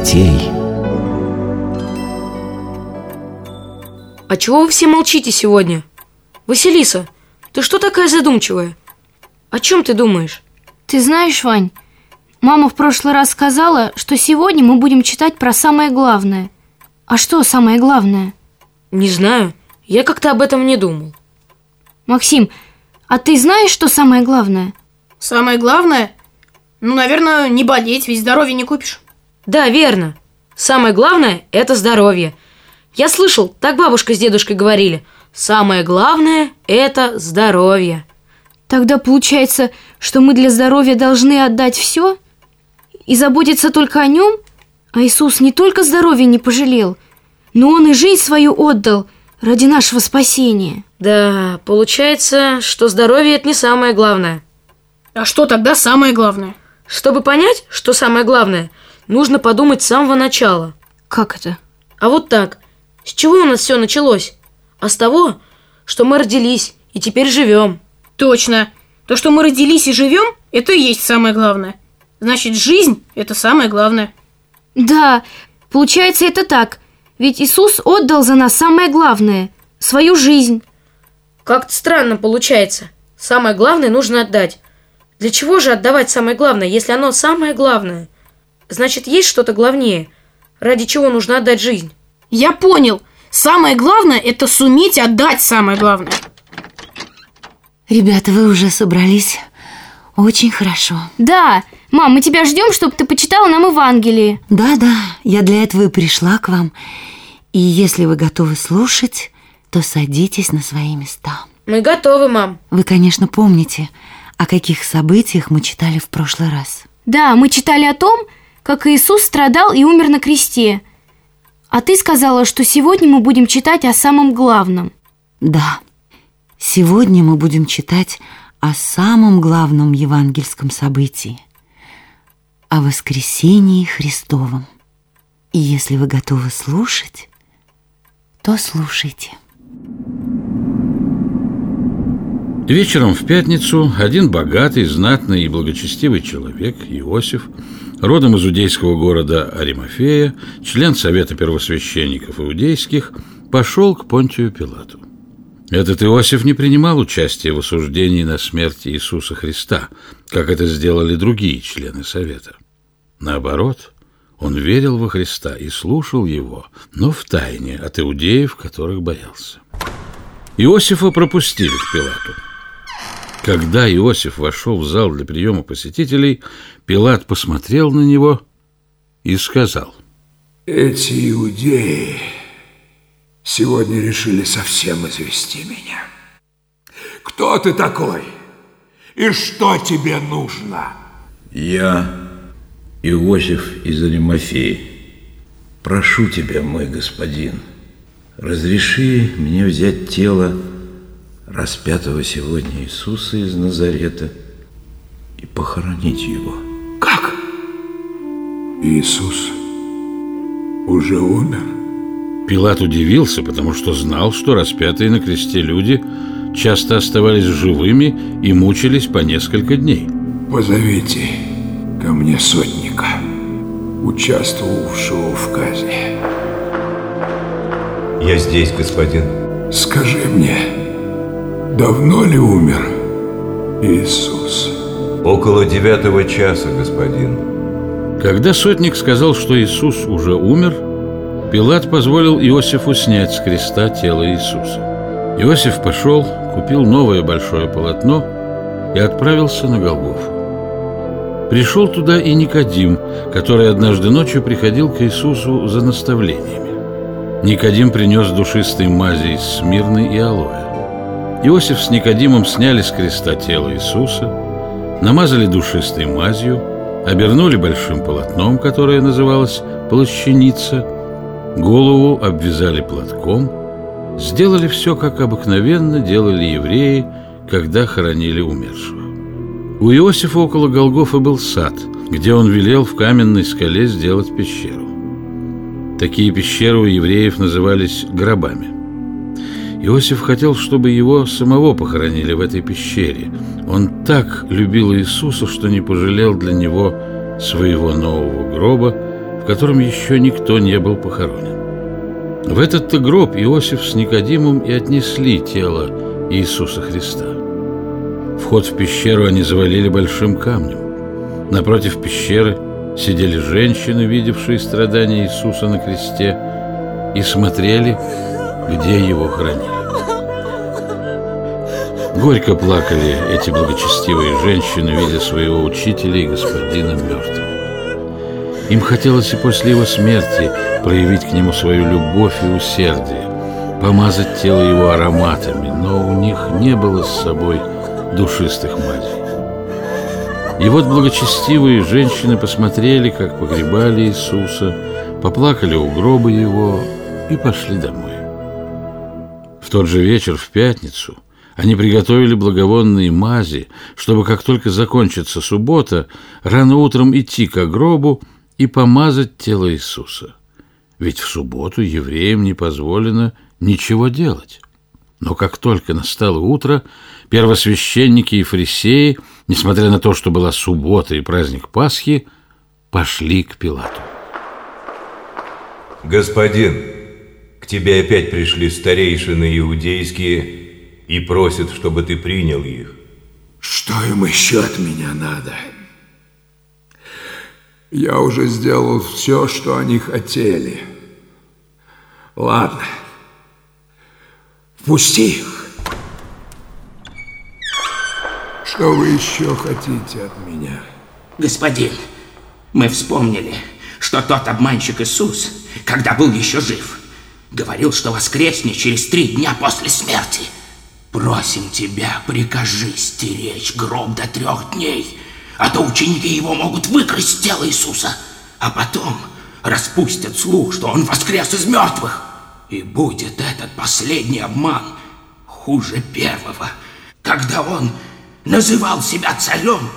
детей. А чего вы все молчите сегодня? Василиса, ты что такая задумчивая? О чем ты думаешь? Ты знаешь, Вань, мама в прошлый раз сказала, что сегодня мы будем читать про самое главное. А что самое главное? Не знаю, я как-то об этом не думал. Максим, а ты знаешь, что самое главное? Самое главное? Ну, наверное, не болеть, ведь здоровье не купишь. Да, верно. Самое главное – это здоровье. Я слышал, так бабушка с дедушкой говорили. Самое главное – это здоровье. Тогда получается, что мы для здоровья должны отдать все и заботиться только о нем? А Иисус не только здоровье не пожалел, но Он и жизнь свою отдал ради нашего спасения. Да, получается, что здоровье – это не самое главное. А что тогда самое главное? Чтобы понять, что самое главное, нужно подумать с самого начала. Как это? А вот так. С чего у нас все началось? А с того, что мы родились и теперь живем. Точно. То, что мы родились и живем, это и есть самое главное. Значит, жизнь – это самое главное. Да, получается это так. Ведь Иисус отдал за нас самое главное – свою жизнь. Как-то странно получается. Самое главное нужно отдать. Для чего же отдавать самое главное, если оно самое главное? Значит, есть что-то главнее, ради чего нужно отдать жизнь. Я понял. Самое главное – это суметь отдать самое главное. Ребята, вы уже собрались? Очень хорошо. Да, мам, мы тебя ждем, чтобы ты почитала нам Евангелие. Да-да, я для этого и пришла к вам. И если вы готовы слушать, то садитесь на свои места. Мы готовы, мам. Вы, конечно, помните, о каких событиях мы читали в прошлый раз. Да, мы читали о том, как Иисус страдал и умер на кресте. А ты сказала, что сегодня мы будем читать о самом главном. Да, сегодня мы будем читать о самом главном евангельском событии – о воскресении Христовом. И если вы готовы слушать, то слушайте. Вечером в пятницу один богатый, знатный и благочестивый человек, Иосиф, родом из иудейского города Аримафея, член Совета первосвященников иудейских, пошел к Понтию Пилату. Этот Иосиф не принимал участия в осуждении на смерть Иисуса Христа, как это сделали другие члены Совета. Наоборот, он верил во Христа и слушал его, но в тайне от иудеев, которых боялся. Иосифа пропустили к Пилату. Когда Иосиф вошел в зал для приема посетителей, Пилат посмотрел на него и сказал. Эти иудеи сегодня решили совсем извести меня. Кто ты такой? И что тебе нужно? Я Иосиф из Аримафеи. Прошу тебя, мой господин, разреши мне взять тело распятого сегодня Иисуса из Назарета и похоронить его. Иисус уже умер? Пилат удивился, потому что знал, что распятые на кресте люди часто оставались живыми и мучились по несколько дней. Позовите ко мне сотника, участвовавшего в казни. Я здесь, господин. Скажи мне, давно ли умер Иисус? Около девятого часа, господин. Когда сотник сказал, что Иисус уже умер, Пилат позволил Иосифу снять с креста тело Иисуса. Иосиф пошел, купил новое большое полотно и отправился на Голгофу. Пришел туда и Никодим, который однажды ночью приходил к Иисусу за наставлениями. Никодим принес душистые мази из смирны и алоэ. Иосиф с Никодимом сняли с креста тело Иисуса, намазали душистой мазью, обернули большим полотном, которое называлось «плащаница», голову обвязали платком, сделали все, как обыкновенно делали евреи, когда хоронили умершего. У Иосифа около Голгофа был сад, где он велел в каменной скале сделать пещеру. Такие пещеры у евреев назывались гробами. Иосиф хотел, чтобы его самого похоронили в этой пещере. Он так любил Иисуса, что не пожалел для него своего нового гроба, в котором еще никто не был похоронен. В этот-то гроб Иосиф с Никодимом и отнесли тело Иисуса Христа. Вход в пещеру они завалили большим камнем. Напротив пещеры сидели женщины, видевшие страдания Иисуса на кресте, и смотрели, где его хранили. Горько плакали эти благочестивые женщины, видя своего учителя и господина мертвым. Им хотелось и после его смерти проявить к нему свою любовь и усердие, помазать тело его ароматами, но у них не было с собой душистых мазей. И вот благочестивые женщины посмотрели, как погребали Иисуса, поплакали у гроба его и пошли домой. Тот же вечер, в пятницу, они приготовили благовонные мази, чтобы, как только закончится суббота, рано утром идти к гробу и помазать тело Иисуса. Ведь в субботу евреям не позволено ничего делать. Но как только настало утро, первосвященники и фарисеи, несмотря на то, что была суббота и праздник Пасхи, пошли к Пилату. Господин, тебе опять пришли старейшины иудейские и просят, чтобы ты принял их. Что им еще от меня надо? Я уже сделал все, что они хотели. Ладно. Впусти их. Что вы еще хотите от меня? Господин, мы вспомнили, что тот обманщик Иисус, когда был еще жив, говорил, что воскреснет через три дня после смерти – Просим тебя, прикажи стеречь гроб до трех дней, а то ученики его могут выкрасть тело Иисуса, а потом распустят слух, что он воскрес из мертвых. И будет этот последний обман хуже первого, когда он называл себя царем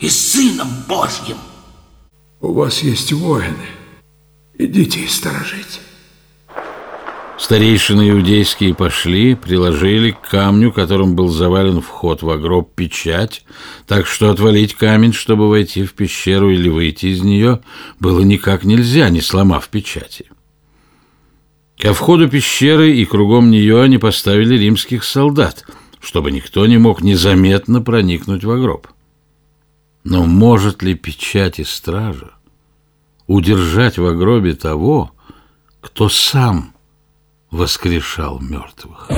и сыном Божьим. У вас есть воины. Идите и сторожите. Старейшины иудейские пошли, приложили к камню, которым был завален вход в гроб, печать, так что отвалить камень, чтобы войти в пещеру или выйти из нее, было никак нельзя, не сломав печати. Ко входу пещеры и кругом нее они поставили римских солдат, чтобы никто не мог незаметно проникнуть в гроб. Но может ли печать и стража удержать в гробе того, кто сам – воскрешал мертвых.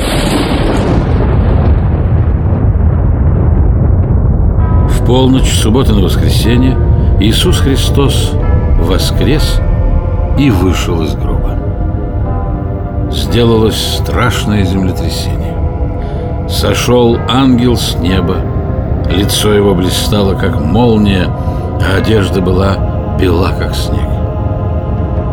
В полночь субботы на воскресенье Иисус Христос воскрес и вышел из гроба. Сделалось страшное землетрясение. Сошел ангел с неба, лицо его блистало, как молния, а одежда была бела, как снег.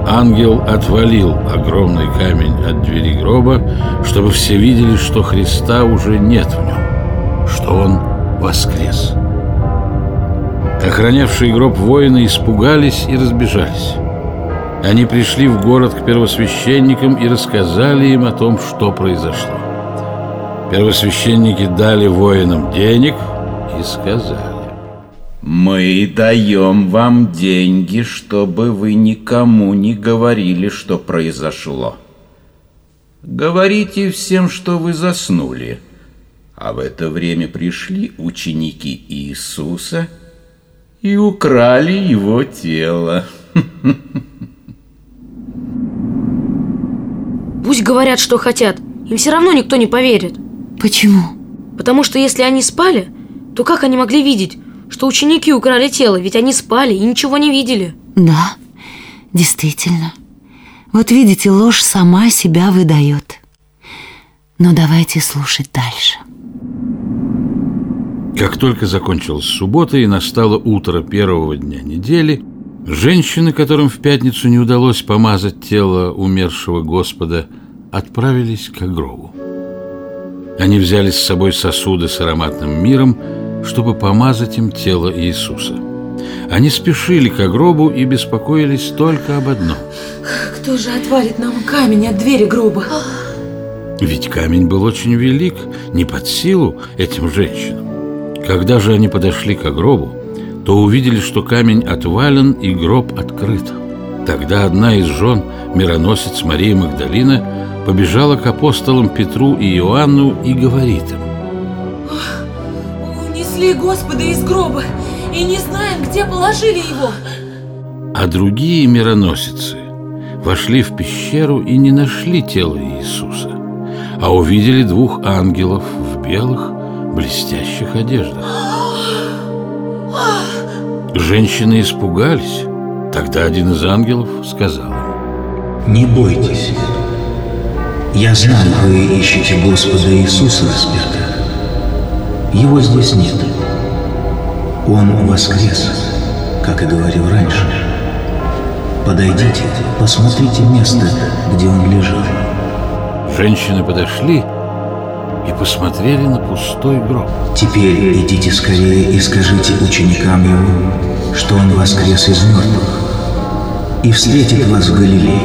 Ангел отвалил огромный камень от двери гроба, чтобы все видели, что Христа уже нет в нем, что он воскрес. Охранявшие гроб воины испугались и разбежались. Они пришли в город к первосвященникам и рассказали им о том, что произошло. Первосвященники дали воинам денег и сказали. Мы даем вам деньги, чтобы вы никому не говорили, что произошло. Говорите всем, что вы заснули. А в это время пришли ученики Иисуса и украли его тело. Пусть говорят, что хотят. Им все равно никто не поверит. Почему? Потому что если они спали, то как они могли видеть, что ученики украли тело, ведь они спали и ничего не видели. Да, действительно. Вот видите, ложь сама себя выдает. Но давайте слушать дальше. Как только закончилась суббота и настало утро первого дня недели, женщины, которым в пятницу не удалось помазать тело умершего Господа, отправились к гробу. Они взяли с собой сосуды с ароматным миром чтобы помазать им тело Иисуса. Они спешили к гробу и беспокоились только об одном. Кто же отвалит нам камень от двери гроба? Ведь камень был очень велик, не под силу этим женщинам. Когда же они подошли к гробу, то увидели, что камень отвален и гроб открыт. Тогда одна из жен, мироносец Мария Магдалина, побежала к апостолам Петру и Иоанну и говорит им. Унесли Господа из гроба и не знаем, где положили его. А другие мироносицы вошли в пещеру и не нашли тело Иисуса, а увидели двух ангелов в белых, блестящих одеждах. Женщины испугались. Тогда один из ангелов сказал им, Не бойтесь. Я знаю, вы ищете Господа Иисуса распятого. Его здесь нет. Он воскрес, как и говорил раньше. Подойдите, посмотрите место, где он лежал. Женщины подошли и посмотрели на пустой гроб. Теперь идите скорее и скажите ученикам его, что он воскрес из мертвых и встретит вас в Галилее.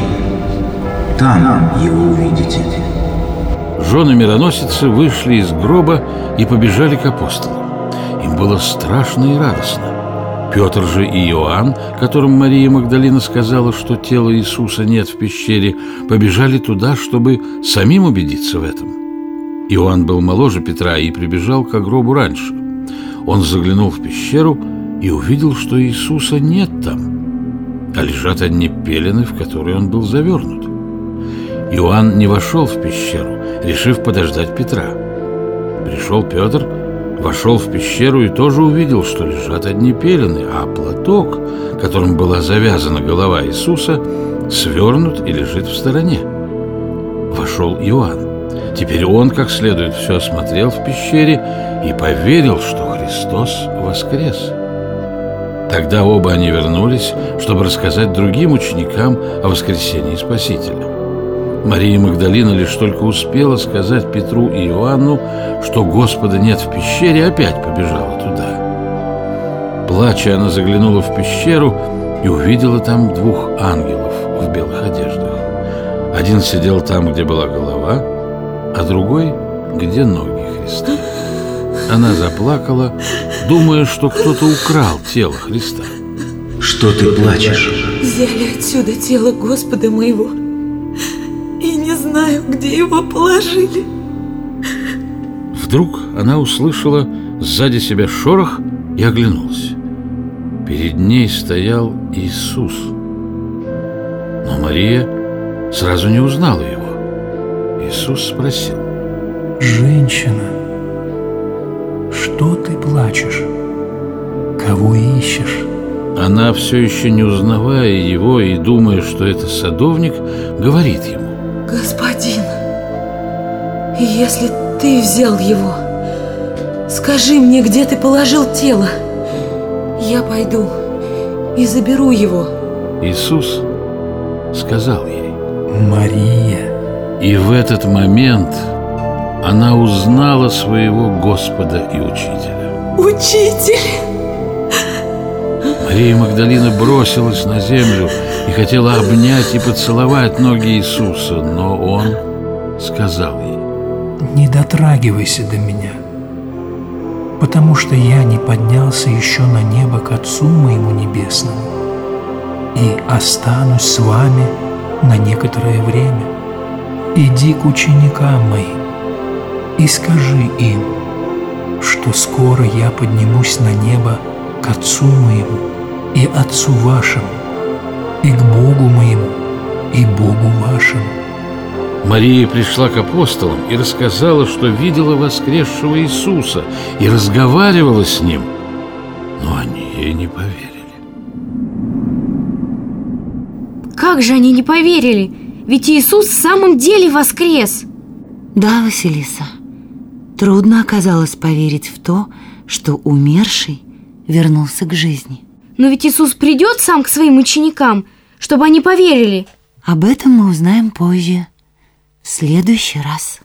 Там его увидите. Жены мироносицы вышли из гроба и побежали к апостолам. Им было страшно и радостно. Петр же и Иоанн, которым Мария Магдалина сказала, что тела Иисуса нет в пещере, побежали туда, чтобы самим убедиться в этом. Иоанн был моложе Петра и прибежал к гробу раньше. Он заглянул в пещеру и увидел, что Иисуса нет там, а лежат одни пелены, в которые он был завернут. Иоанн не вошел в пещеру, решив подождать Петра. Пришел Петр, вошел в пещеру и тоже увидел, что лежат одни пелены, а платок, которым была завязана голова Иисуса, свернут и лежит в стороне. Вошел Иоанн. Теперь он как следует все осмотрел в пещере и поверил, что Христос воскрес. Тогда оба они вернулись, чтобы рассказать другим ученикам о воскресении Спасителя. Мария Магдалина лишь только успела сказать Петру и Иоанну, что Господа нет в пещере, опять побежала туда. Плача, она заглянула в пещеру и увидела там двух ангелов в белых одеждах. Один сидел там, где была голова, а другой, где ноги Христа. Она заплакала, думая, что кто-то украл тело Христа. Что ты плачешь? Взяли отсюда тело Господа моего знаю, где его положили. Вдруг она услышала сзади себя шорох и оглянулась. Перед ней стоял Иисус. Но Мария сразу не узнала его. Иисус спросил. Женщина, что ты плачешь? Кого ищешь? Она, все еще не узнавая его и думая, что это садовник, говорит ему. Господин, если ты взял его, скажи мне, где ты положил тело. Я пойду и заберу его. Иисус сказал ей. Мария. И в этот момент она узнала своего Господа и Учителя. Учитель! Мария Магдалина бросилась на землю и хотела обнять и поцеловать ноги Иисуса, но Он сказал ей, Не дотрагивайся до меня, потому что я не поднялся еще на небо к Отцу моему Небесному и останусь с вами на некоторое время. Иди к ученикам моим и скажи им, что скоро я поднимусь на небо к Отцу моему и Отцу вашему, и к Богу моему, и Богу вашему. Мария пришла к апостолам и рассказала, что видела воскресшего Иисуса и разговаривала с Ним, но они ей не поверили. Как же они не поверили? Ведь Иисус в самом деле воскрес. Да, Василиса, трудно оказалось поверить в то, что умерший вернулся к жизни. Но ведь Иисус придет сам к своим ученикам, чтобы они поверили. Об этом мы узнаем позже, в следующий раз.